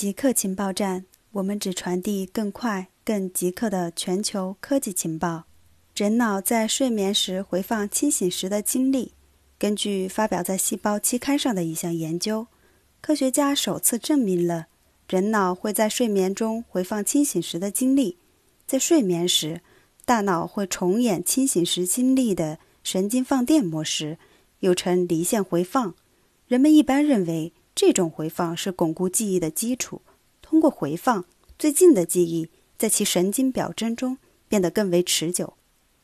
极客情报站，我们只传递更快、更极客的全球科技情报。人脑在睡眠时回放清醒时的经历。根据发表在《细胞》期刊上的一项研究，科学家首次证明了人脑会在睡眠中回放清醒时的经历。在睡眠时，大脑会重演清醒时经历的神经放电模式，又称离线回放。人们一般认为。这种回放是巩固记忆的基础。通过回放，最近的记忆在其神经表征中变得更为持久。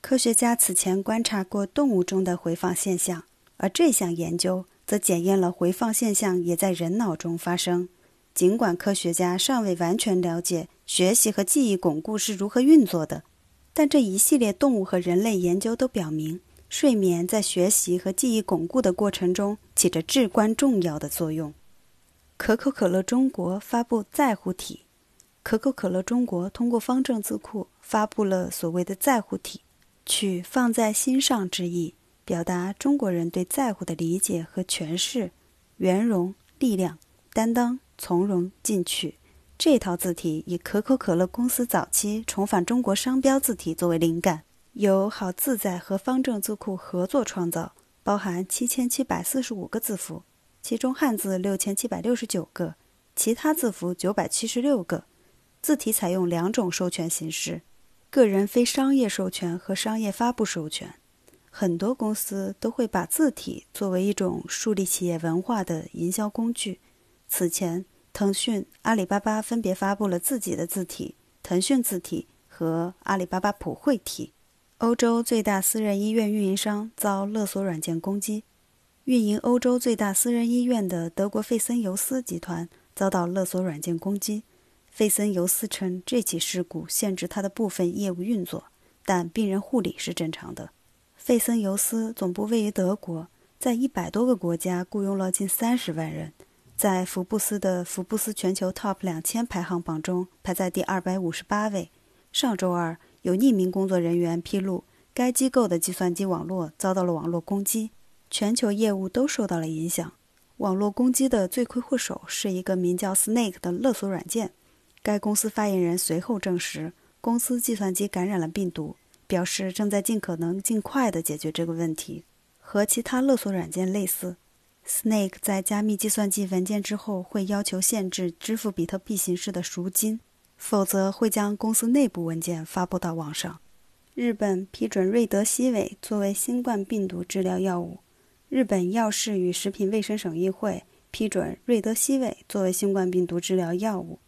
科学家此前观察过动物中的回放现象，而这项研究则检验了回放现象也在人脑中发生。尽管科学家尚未完全了解学习和记忆巩固是如何运作的，但这一系列动物和人类研究都表明，睡眠在学习和记忆巩固的过程中起着至关重要的作用。可口可乐中国发布在乎体。可口可乐中国通过方正字库发布了所谓的在乎体，取放在心上之意，表达中国人对在乎的理解和诠释。圆融、力量、担当、从容、进取。这套字体以可口可乐公司早期重返中国商标字体作为灵感，由好自在和方正字库合作创造，包含七千七百四十五个字符。其中汉字六千七百六十九个，其他字符九百七十六个。字体采用两种授权形式：个人非商业授权和商业发布授权。很多公司都会把字体作为一种树立企业文化的营销工具。此前，腾讯、阿里巴巴分别发布了自己的字体——腾讯字体和阿里巴巴普惠体。欧洲最大私人医院运营商遭勒索软件攻击。运营欧洲最大私人医院的德国费森尤斯集团遭到勒索软件攻击。费森尤斯称，这起事故限制他的部分业务运作，但病人护理是正常的。费森尤斯总部位于德国，在一百多个国家雇佣了近三十万人，在福布斯的福布斯全球 TOP 两千排行榜中排在第二百五十八位。上周二，有匿名工作人员披露，该机构的计算机网络遭到了网络攻击。全球业务都受到了影响。网络攻击的罪魁祸首是一个名叫 Snake 的勒索软件。该公司发言人随后证实，公司计算机感染了病毒，表示正在尽可能尽快地解决这个问题。和其他勒索软件类似，Snake 在加密计算机文件之后会要求限制支付比特币形式的赎金，否则会将公司内部文件发布到网上。日本批准瑞德西韦作为新冠病毒治疗药物。日本药事与食品卫生省议会批准瑞德西韦作为新冠病毒治疗药物。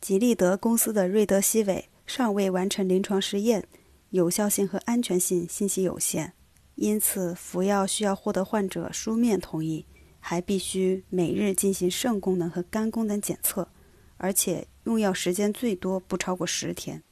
吉利德公司的瑞德西韦尚未完成临床试验，有效性和安全性信息有限，因此服药需要获得患者书面同意，还必须每日进行肾功能和肝功能检测，而且用药时间最多不超过十天。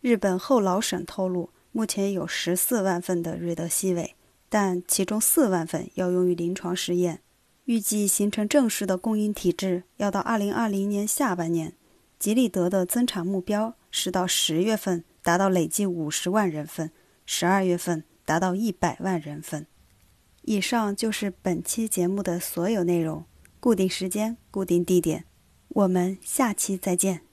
日本厚劳省透露，目前有十四万份的瑞德西韦。但其中四万份要用于临床试验，预计形成正式的供应体制要到二零二零年下半年。吉利德的增产目标是到十月份达到累计五十万人份，十二月份达到一百万人份。以上就是本期节目的所有内容，固定时间，固定地点，我们下期再见。